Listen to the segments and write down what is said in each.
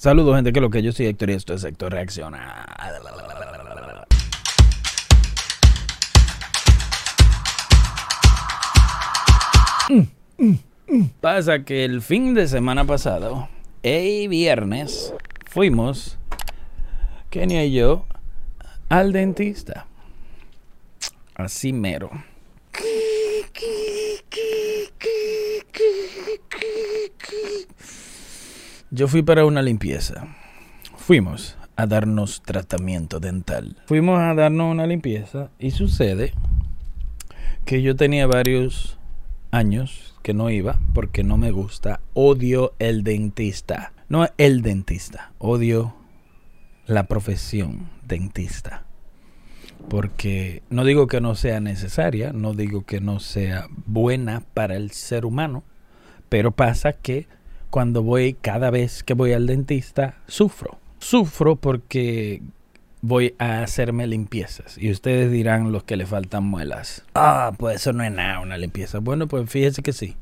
Saludos, gente, que lo que yo soy Héctor y esto es Héctor Reacciona. Pasa que el fin de semana pasado, el viernes, fuimos, Kenia y yo, al dentista. Así mero. Yo fui para una limpieza. Fuimos a darnos tratamiento dental. Fuimos a darnos una limpieza y sucede que yo tenía varios años que no iba porque no me gusta. Odio el dentista. No el dentista. Odio la profesión dentista. Porque no digo que no sea necesaria, no digo que no sea buena para el ser humano, pero pasa que cuando voy, cada vez que voy al dentista, sufro. Sufro porque voy a hacerme limpiezas. Y ustedes dirán los que le faltan muelas. Ah, pues eso no es nada, una limpieza. Bueno, pues fíjese que sí.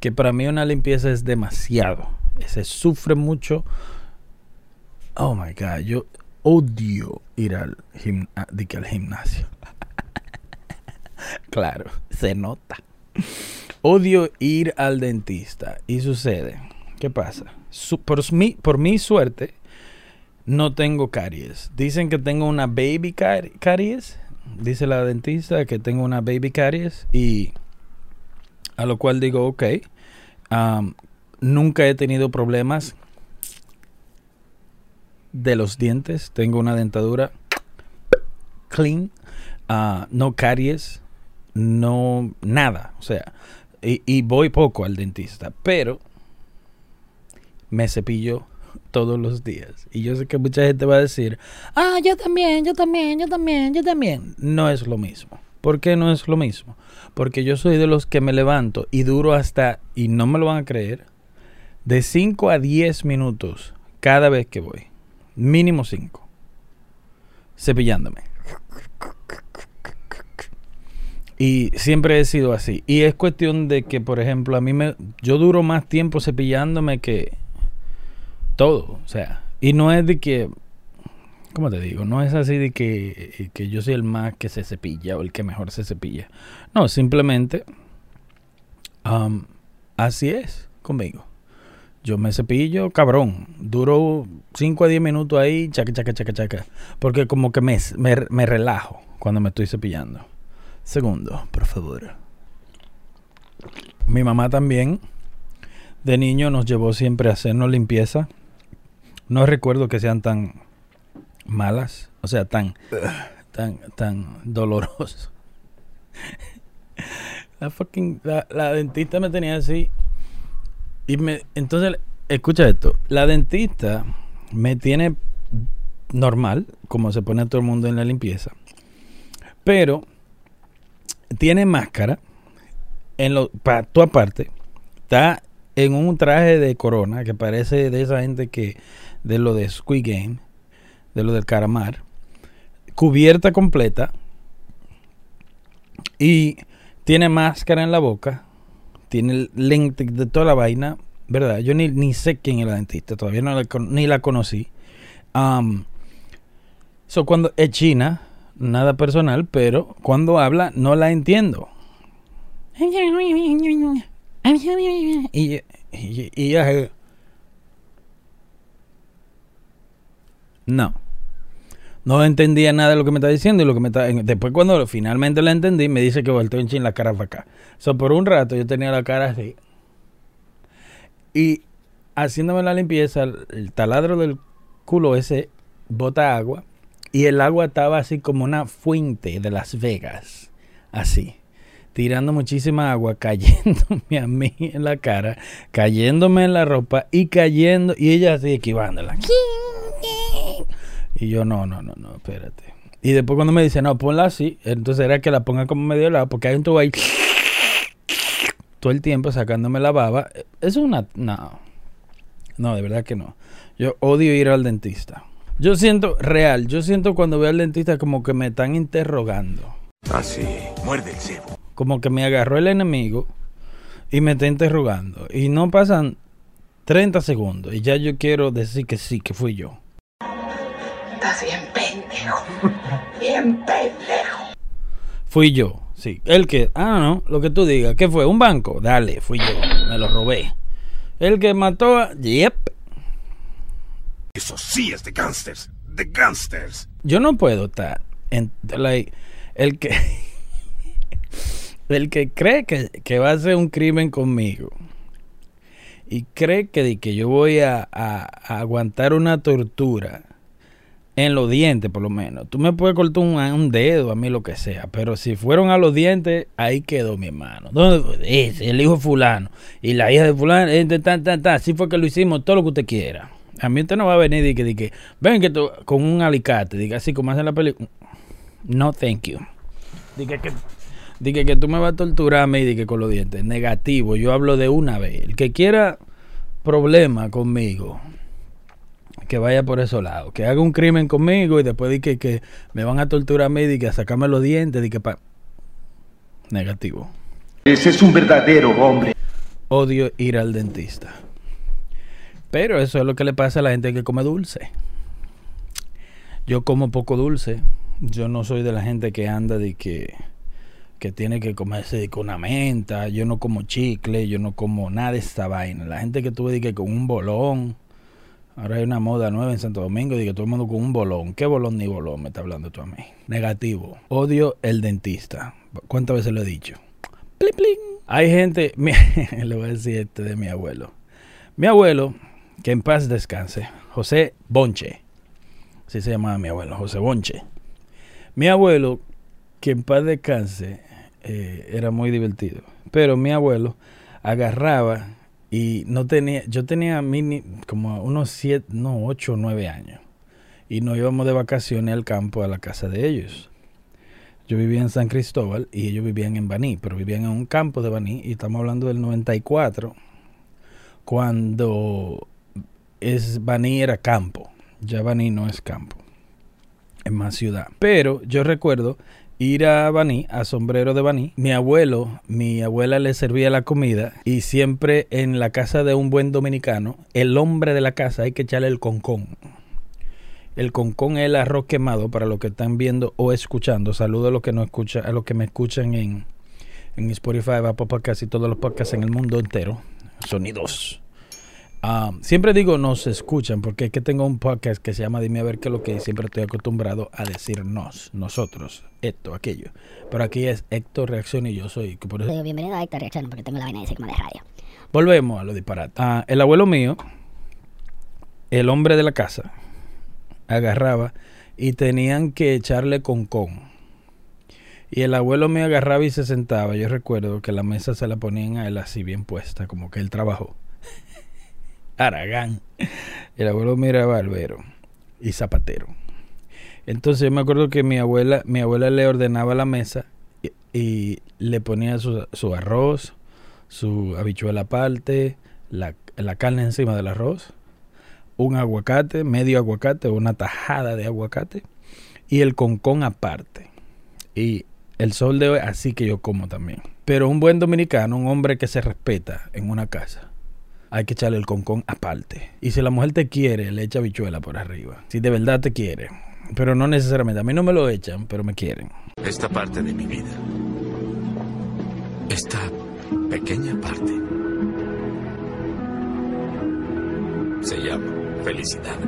Que para mí una limpieza es demasiado. Se sufre mucho. Oh my God, yo odio ir al, al gimnasio. claro, se nota. Odio ir al dentista. Y sucede ¿Qué pasa? por, mi, por mi suerte, no tengo caries. Dicen que tengo una baby caries. Dice la dentista que tengo una baby caries. Y a lo cual digo, ok. nunca he tenido problemas de los dientes. Tengo una dentadura clean. Ah, no caries. No nada. O sea, y voy poco al dentista. Pero me cepillo todos los días. Y yo sé que mucha gente va a decir, ah, yo también, yo también, yo también, yo también. No es lo mismo. ¿Por qué no es lo mismo? Porque yo soy de los que me levanto y duro hasta, y no me lo van a creer, de 5 a 10 minutos cada vez que voy. Mínimo 5. Cepillándome. Y siempre he sido así. Y es cuestión de que, por ejemplo, a mí me, yo duro más tiempo cepillándome que, todo, o sea, y no es de que, ¿cómo te digo? No es así de que, que yo soy el más que se cepilla o el que mejor se cepilla. No, simplemente um, así es conmigo. Yo me cepillo, cabrón. Duro 5 a 10 minutos ahí, chaca, chaca, chaca, chaca. Porque como que me, me, me relajo cuando me estoy cepillando. Segundo, por favor. Mi mamá también, de niño, nos llevó siempre a hacernos limpieza no recuerdo que sean tan malas, o sea, tan, tan, tan dolorosos. La fucking, la, dentista me tenía así. Y me, entonces, escucha esto, la dentista me tiene normal, como se pone todo el mundo en la limpieza, pero tiene máscara en lo, para tu aparte, está en un traje de corona que parece de esa gente que de lo de Squid Game, de lo del caramar, cubierta completa y tiene máscara en la boca, tiene lente de toda la vaina, ¿verdad? Yo ni, ni sé quién es la dentista, todavía no la, ni la conocí. Um, cuando es china, nada personal, pero cuando habla no la entiendo. Y, y, y, no. No entendía nada de lo que me estaba diciendo y lo que me estaba, después cuando finalmente lo entendí me dice que volteó en chin la cara para acá. So, por un rato yo tenía la cara así. Y haciéndome la limpieza, el taladro del culo ese bota agua y el agua estaba así como una fuente de Las Vegas. Así tirando muchísima agua, cayéndome a mí en la cara, cayéndome en la ropa y cayendo, y ella así esquivándola. Y yo, no, no, no, no, espérate. Y después cuando me dice, no, ponla así, entonces era que la ponga como medio lado, porque hay un tubo ahí todo el tiempo sacándome la baba. Es una... No, no, de verdad que no. Yo odio ir al dentista. Yo siento, real, yo siento cuando voy al dentista como que me están interrogando. Así, ah, muerde el cebo como que me agarró el enemigo y me está interrogando. Y no pasan 30 segundos y ya yo quiero decir que sí, que fui yo. Estás bien pendejo. Bien pendejo. Fui yo, sí. El que, ah, no, lo que tú digas, ¿qué fue? ¿Un banco? Dale, fui yo, me lo robé. El que mató a... Yep. Eso sí es de gangsters. De gangsters. Yo no puedo estar en... Like, el que... el que cree que, que va a hacer un crimen conmigo y cree que, que yo voy a, a- a aguantar una tortura en los dientes, por lo menos. Tú me puedes cortar un, dedo, a mí lo que sea, pero si fueron a los dientes, ahí quedó mi hermano. Ese, el hijo fulano y la hija de fulano, de ta, ta, ta. así fue que lo hicimos, todo lo que usted quiera. A mí usted no va a venir y que, que ven que tú, con un alicate, diga así como hacen la película. No, thank you. Dije que, que tú me vas a torturar mí y que con los dientes. Negativo, yo hablo de una vez. El que quiera problema conmigo, que vaya por esos lados. Que haga un crimen conmigo y después de que, que me van a torturar a mí y que a sacarme los dientes. De que pa... Negativo. Ese es un verdadero hombre. Odio ir al dentista. Pero eso es lo que le pasa a la gente que come dulce. Yo como poco dulce. Yo no soy de la gente que anda de que, que tiene que comerse de que una menta. Yo no como chicle, yo no como nada de esta vaina. La gente que tuve de que con un bolón. Ahora hay una moda nueva en Santo Domingo de que todo el mundo con un bolón. ¿Qué bolón ni bolón me está hablando tú a mí? Negativo. Odio el dentista. ¿Cuántas veces lo he dicho? Plin, plin. Hay gente, le voy a decir este de mi abuelo. Mi abuelo, que en paz descanse, José Bonche. Así se llamaba mi abuelo, José Bonche. Mi abuelo, que en paz descanse, eh, era muy divertido. Pero mi abuelo agarraba y no tenía, yo tenía mini, como unos siete, no, ocho o nueve años. Y nos íbamos de vacaciones al campo a la casa de ellos. Yo vivía en San Cristóbal y ellos vivían en Baní, pero vivían en un campo de Baní y estamos hablando del 94, cuando es Baní era campo, ya Baní no es campo, es más ciudad. Pero yo recuerdo ir a Baní, a Sombrero de Baní, mi abuelo, mi abuela le servía la comida y siempre en la casa de un buen dominicano, el hombre de la casa hay que echarle el concón. El concón es el arroz quemado para los que están viendo o escuchando. Saludo a los que no escuchan, a los que me escuchan en, en Spotify, Apple Podcast y todos los podcasts en el mundo entero. Sonidos. Ah, siempre digo nos escuchan porque es que tengo un podcast que se llama Dime a ver qué es lo que siempre estoy acostumbrado a decir nos, nosotros, esto, aquello. Pero aquí es Héctor Reacción y yo soy. Por eso, bienvenido a Héctor Reacción, porque tengo la vaina de Sigma de radio. Volvemos a lo disparate. Ah, el abuelo mío, el hombre de la casa, agarraba y tenían que echarle concón. Y el abuelo mío agarraba y se sentaba. Yo recuerdo que la mesa se la ponían a él así bien puesta, como que él trabajó. Aragán. El abuelo mío era barbero y zapatero. Entonces yo me acuerdo que mi abuela, mi abuela le ordenaba la mesa y, le ponía su, su arroz, su habichuela aparte, la, la carne encima del arroz, un aguacate, medio aguacate, una tajada de aguacate y el concón aparte. Y el sol de hoy, así que yo como también. Pero un buen dominicano, un hombre que se respeta en una casa, hay que echarle el concón aparte. Y si la mujer te quiere, le echa habichuela por arriba. Si de verdad te quiere. Pero no necesariamente. A mí no me lo echan, pero me quieren. Esta parte de mi vida. Esta pequeña parte. Se llama felicidad.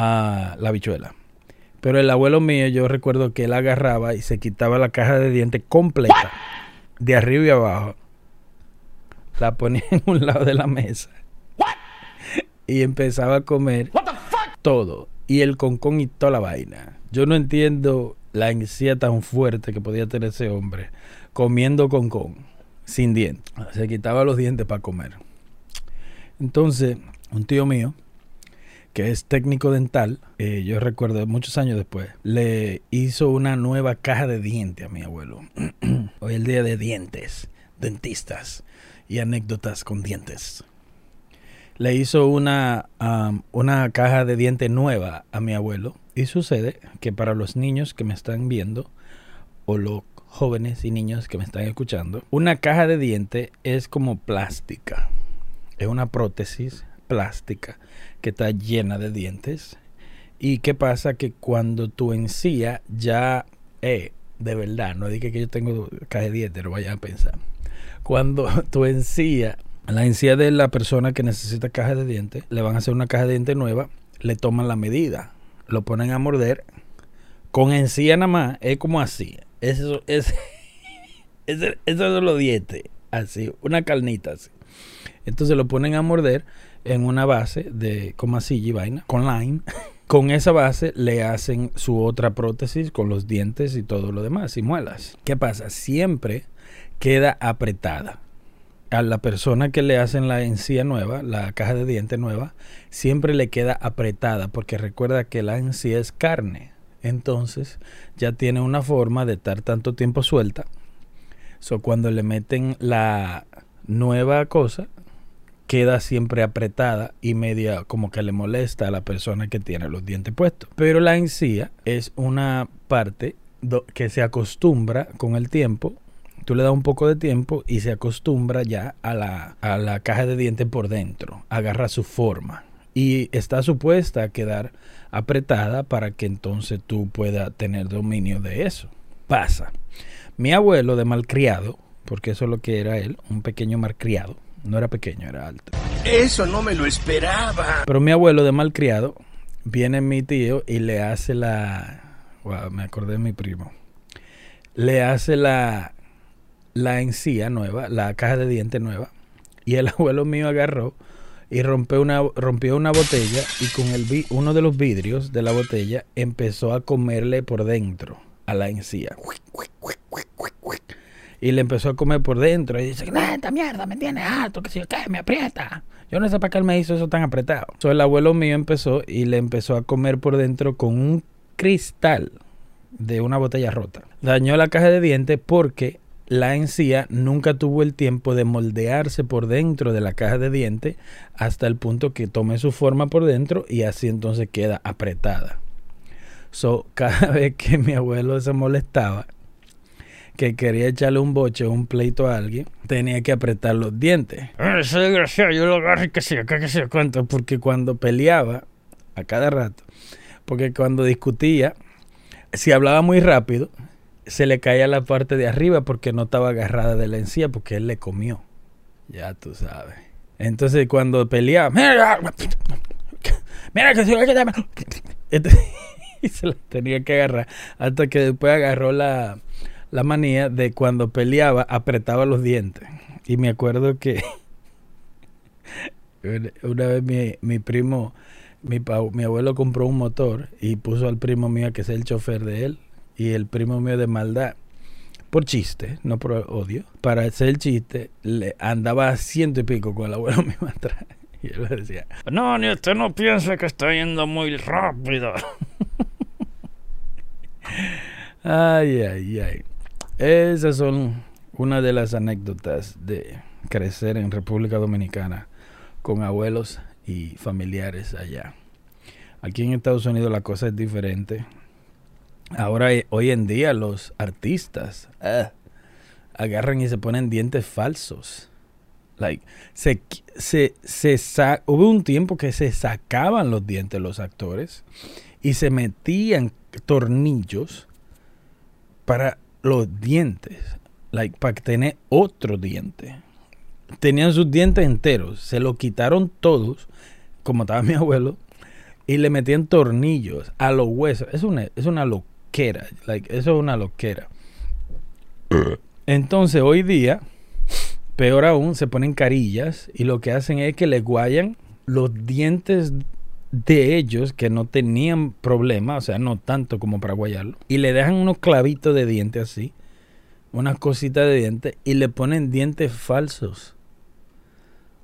a la habichuela. Pero el abuelo mío, yo recuerdo que él agarraba y se quitaba la caja de dientes completa, de arriba y abajo. La ponía en un lado de la mesa. Y empezaba a comer todo. Y el concón y toda la vaina. Yo no entiendo la ansiedad tan fuerte que podía tener ese hombre comiendo concón, sin dientes. Se quitaba los dientes para comer. Entonces, un tío mío, que es técnico dental, eh, yo recuerdo muchos años después, le hizo una nueva caja de dientes a mi abuelo. Hoy el día de dientes, dentistas y anécdotas con dientes. Le hizo una, una caja de dientes nueva a mi abuelo. Y sucede que para los niños que me están viendo, o los jóvenes y niños que me están escuchando, una caja de diente es como plástica. Es una prótesis plástica que está llena de dientes. ¿Y qué pasa? Que cuando tu encía ya, eh, de verdad, no dije que yo tengo caja de dientes, no vayan a pensar. Cuando tu encía, la encía de la persona que necesita caja de dientes, le van a hacer una caja de dientes nueva, le toman la medida, lo ponen a morder, con encía nada más, es como así. Eso es, eso son los dientes, así, una carnita así. Entonces lo ponen a morder en una base de así y vaina, con lime. Con esa base le hacen su otra prótesis con los dientes y todo lo demás y muelas. ¿Qué pasa? Siempre queda apretada. A la persona que le hacen la encía nueva, la caja de dientes nueva, siempre le queda apretada porque recuerda que la encía es carne. Entonces ya tiene una forma de estar tanto tiempo suelta. So, cuando le meten la nueva cosa, queda siempre apretada y media como que le molesta a la persona que tiene los dientes puestos. Pero la encía es una parte que se acostumbra con el tiempo. Tú le das un poco de tiempo y se acostumbra ya a la, a la caja de dientes por dentro. Agarra su forma. Y está supuesta a quedar apretada para que entonces tú puedas tener dominio de eso. Pasa. Mi abuelo de malcriado, porque eso es lo que era él, un pequeño malcriado, no era pequeño, era alto. Eso no me lo esperaba. Pero mi abuelo de malcriado, viene mi tío y le hace la... Wow, me acordé de mi primo. Le hace la, la encía nueva, la caja de dientes nueva. Y el abuelo mío agarró y rompió una, rompió una botella y con el vi, uno de los vidrios de la botella empezó a comerle por dentro a la encía. Y le empezó a comer por dentro. Y dice, esta mierda me tiene alto, que si qué, me aprieta. Yo no sé para qué él me hizo eso tan apretado. So, el abuelo mío empezó y le empezó a comer por dentro con un cristal de una botella rota. Dañó la caja de dientes porque la encía nunca tuvo el tiempo de moldearse por dentro de la caja de dientes hasta el punto que tome su forma por dentro y así entonces queda apretada. So, cada vez que mi abuelo se molestaba, que quería echarle un boche o un pleito a alguien, tenía que apretar los dientes. Ese desgraciado, yo lo agarro y que sea, que sea cuánto, porque cuando peleaba, a cada rato, porque cuando discutía, si hablaba muy rápido, se le caía la parte de arriba porque no estaba agarrada de la encía, porque él le comió. Ya tú sabes. Entonces cuando peleaba, mira, mira que se y se la tenía que agarrar hasta que después agarró la la manía de cuando peleaba apretaba los dientes. Y me acuerdo que una vez mi, primo, mi, abuelo compró un motor y puso al primo mío que sea el chofer de él. Y el primo mío de maldad, por chiste, no por odio, para hacer el chiste, le andaba a ciento y pico con el abuelo mío atrás. Y él le decía, no, ni usted no piensa que está yendo muy rápido. ay, ay, ay. Esas son una de las anécdotas de crecer en República Dominicana con abuelos y familiares allá. Aquí en Estados Unidos la cosa es diferente. Ahora, eh, hoy en día, los artistas ah, agarran y se ponen dientes falsos. Like, se, se, se hubo un tiempo que se sacaban los dientes los actores y se metían tornillos para los dientes, like, para tener otro diente. Tenían sus dientes enteros, se lo quitaron todos, como estaba mi abuelo, y le metían tornillos a los huesos. Es una, es una loquera, like, eso es una loquera. Entonces, hoy día, peor aún, se ponen carillas y lo que hacen es que le guayan los dientes de ellos que no tenían problema, o sea, no tanto como para guayarlo, y le dejan unos clavitos de diente así, unas cositas de diente, y le ponen dientes falsos.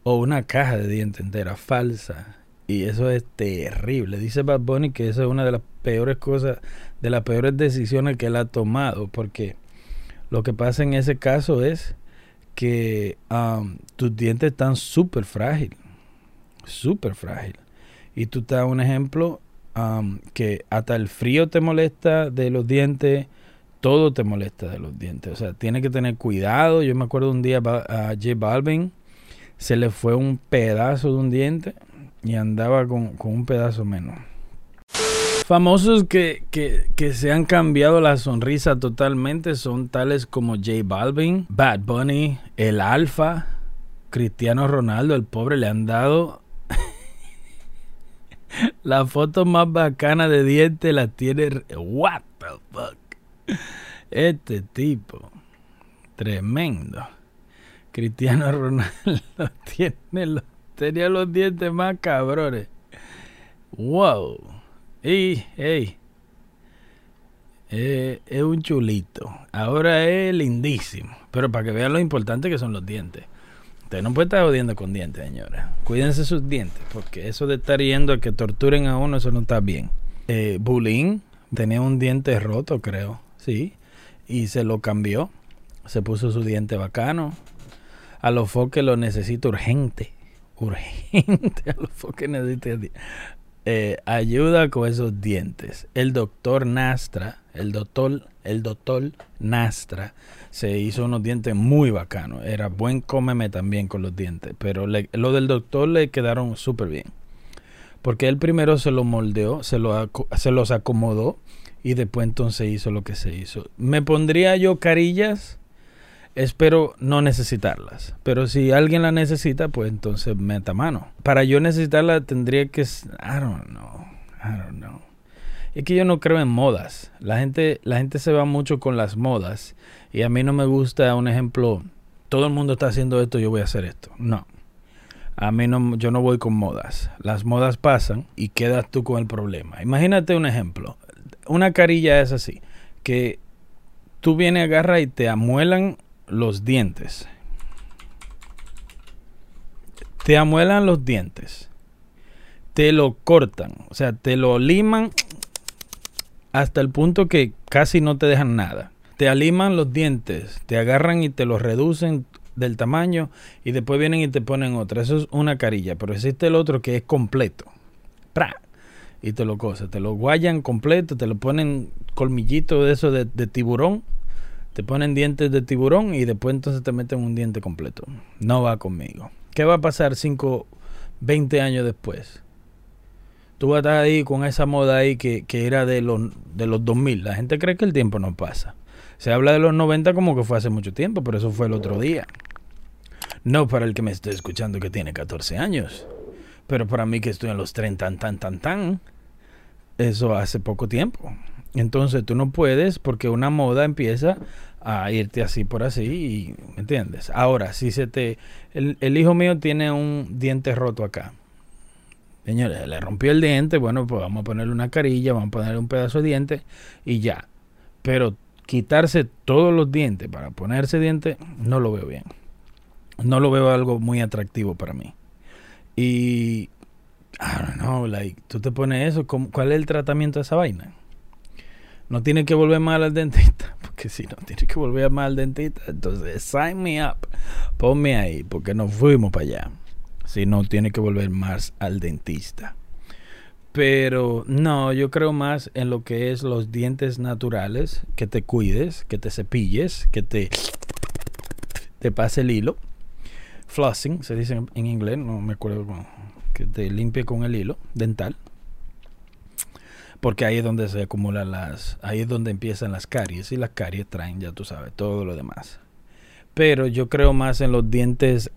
O una caja de diente entera falsa. Y eso es terrible. Dice Bad Bunny que eso es una de las peores cosas, de las peores decisiones que él ha tomado. Porque lo que pasa en ese caso es que um, tus dientes están súper frágiles. Súper frágiles. Y tú te das un ejemplo que hasta el frío te molesta de los dientes, todo te molesta de los dientes. O sea, tiene que tener cuidado. Yo me acuerdo un día a J Balvin se le fue un pedazo de un diente y andaba con, con un pedazo menos. Famosos que, que, que se han cambiado la sonrisa totalmente son tales como J Balvin, Bad Bunny, el Alfa, Cristiano Ronaldo, el pobre le han dado la foto más bacana de diente la tiene. What the fuck? Este tipo. Tremendo. Cristiano Ronaldo tiene los, tenía los dientes más cabrones. Wow. Y, hey. Eh, es un chulito. Ahora es lindísimo. Pero para que vean lo importante que son los dientes. Usted no puede estar jodiendo con dientes, señora. Cuídense sus dientes, porque eso de estar yendo a que torturen a uno, eso no está bien. Eh, Bulín tenía un diente roto, creo, sí, y se lo cambió. Se puso su diente bacano. A los foques lo necesita urgente. Urgente. A los foques necesita eh, ayuda con esos dientes. El doctor Nastra, el doctor, el doctor Nastra, se hizo unos dientes muy bacanos. Era buen cómeme también con los dientes. Pero le- lo del doctor le quedaron súper bien. Porque él primero se lo moldeó, se, lo, se los acomodó y después entonces hizo lo que se hizo. ¿Me pondría yo carillas? Espero no necesitarlas. Pero si alguien la necesita, pues entonces meta mano. Para yo necesitarla tendría que... I don't know. I don't know. Es que yo no creo en modas. La gente, la gente se va mucho con las modas. Y a mí no me gusta un ejemplo. Todo el mundo está haciendo esto, yo voy a hacer esto. No. A mí no, yo no voy con modas. Las modas pasan y quedas tú con el problema. Imagínate un ejemplo. Una carilla es así. Que tú vienes, agarra y te amuelan los dientes. Te amuelan los dientes. Te lo cortan. O sea, te lo liman hasta el punto que casi no te dejan nada. Te aliman los dientes, te agarran y te los reducen del tamaño y después vienen y te ponen otra. Eso es una carilla, pero existe el otro que es completo. Y te lo cosa, te lo guayan completo, te lo ponen colmillito de eso de tiburón, te ponen dientes de tiburón y después entonces te meten un diente completo. No va conmigo. ¿Qué va a pasar 5, 20 años después? Tú vas a estar ahí con esa moda ahí que, que era de los, de los 2000. La gente cree que el tiempo no pasa. Se habla de los 90 como que fue hace mucho tiempo, pero eso fue el otro día. No para el que me esté escuchando que tiene 14 años. Pero para mí que estoy en los 30, tan, tan, tan, tan. Eso hace poco tiempo. Entonces tú no puedes porque una moda empieza a irte así por así y ¿me entiendes? Ahora, si se te el, el hijo mío tiene un diente roto acá. Señores, le rompió el diente, bueno, pues vamos a ponerle una carilla, vamos a ponerle un pedazo de diente y ya. Pero quitarse todos los dientes para ponerse diente, no lo veo bien. No lo veo algo muy atractivo para mí. Y I don't know, like, tú te pones eso, ¿cómo- ¿cuál es el tratamiento de esa vaina? No tiene que volver mal al dentista, porque si no tiene que volver mal al dentista, entonces sign me up, ponme ahí, porque nos fuimos para allá. Si no tiene que volver más al dentista. Pero no, yo creo más en lo que es los dientes naturales, que te cuides, que te cepilles, que te, te pase el hilo. Flossing, se dice en inglés, no me acuerdo cómo, que te limpie con el hilo dental. Porque ahí es donde se acumulan las, ahí es donde empiezan las caries y las caries traen, ya tú sabes, todo lo demás. Pero yo creo más en los dientes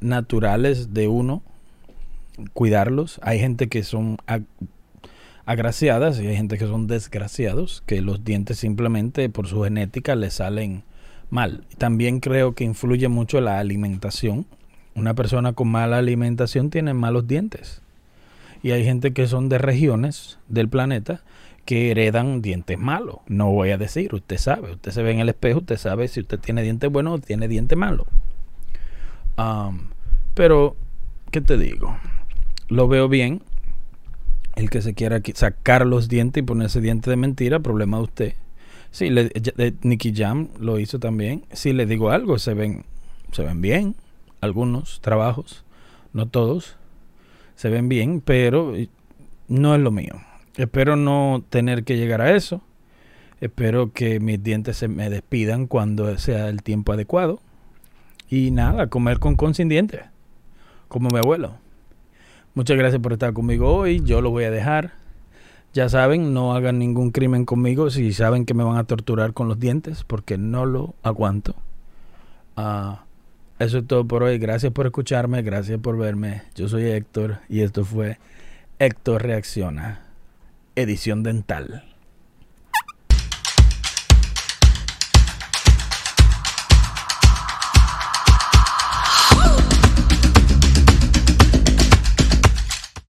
naturales de uno, cuidarlos. Hay gente que son ag- agraciadas y hay gente que son desgraciados, que los dientes simplemente por su genética les salen mal. También creo que influye mucho la alimentación. Una persona con mala alimentación tiene malos dientes. Y hay gente que son de regiones del planeta que heredan dientes malos. No voy a decir, usted sabe, usted se ve en el espejo, usted sabe si usted tiene dientes buenos o tiene dientes malos. Am, pero, ¿qué te digo? Lo veo bien. El que se quiera qui- sacar los dientes y ponerse diente de mentira, problema de usted. Sí, le, de- Nicky Jam lo hizo también. Si le digo algo, se ven, se ven bien. Algunos trabajos, no todos, se ven bien, pero eh, no es lo mío. Espero no tener que llegar a eso. Espero que mis dientes se me despidan cuando sea el tiempo adecuado. Y nada, comer con con dientes, como mi abuelo. Muchas gracias por estar conmigo hoy. Yo lo voy a dejar. Ya saben, no hagan ningún crimen conmigo si saben que me van a torturar con los dientes, porque no lo aguanto. Ah, eso es todo por hoy. Gracias por escucharme, gracias por verme. Yo soy Héctor y esto fue Héctor Reacciona, edición dental.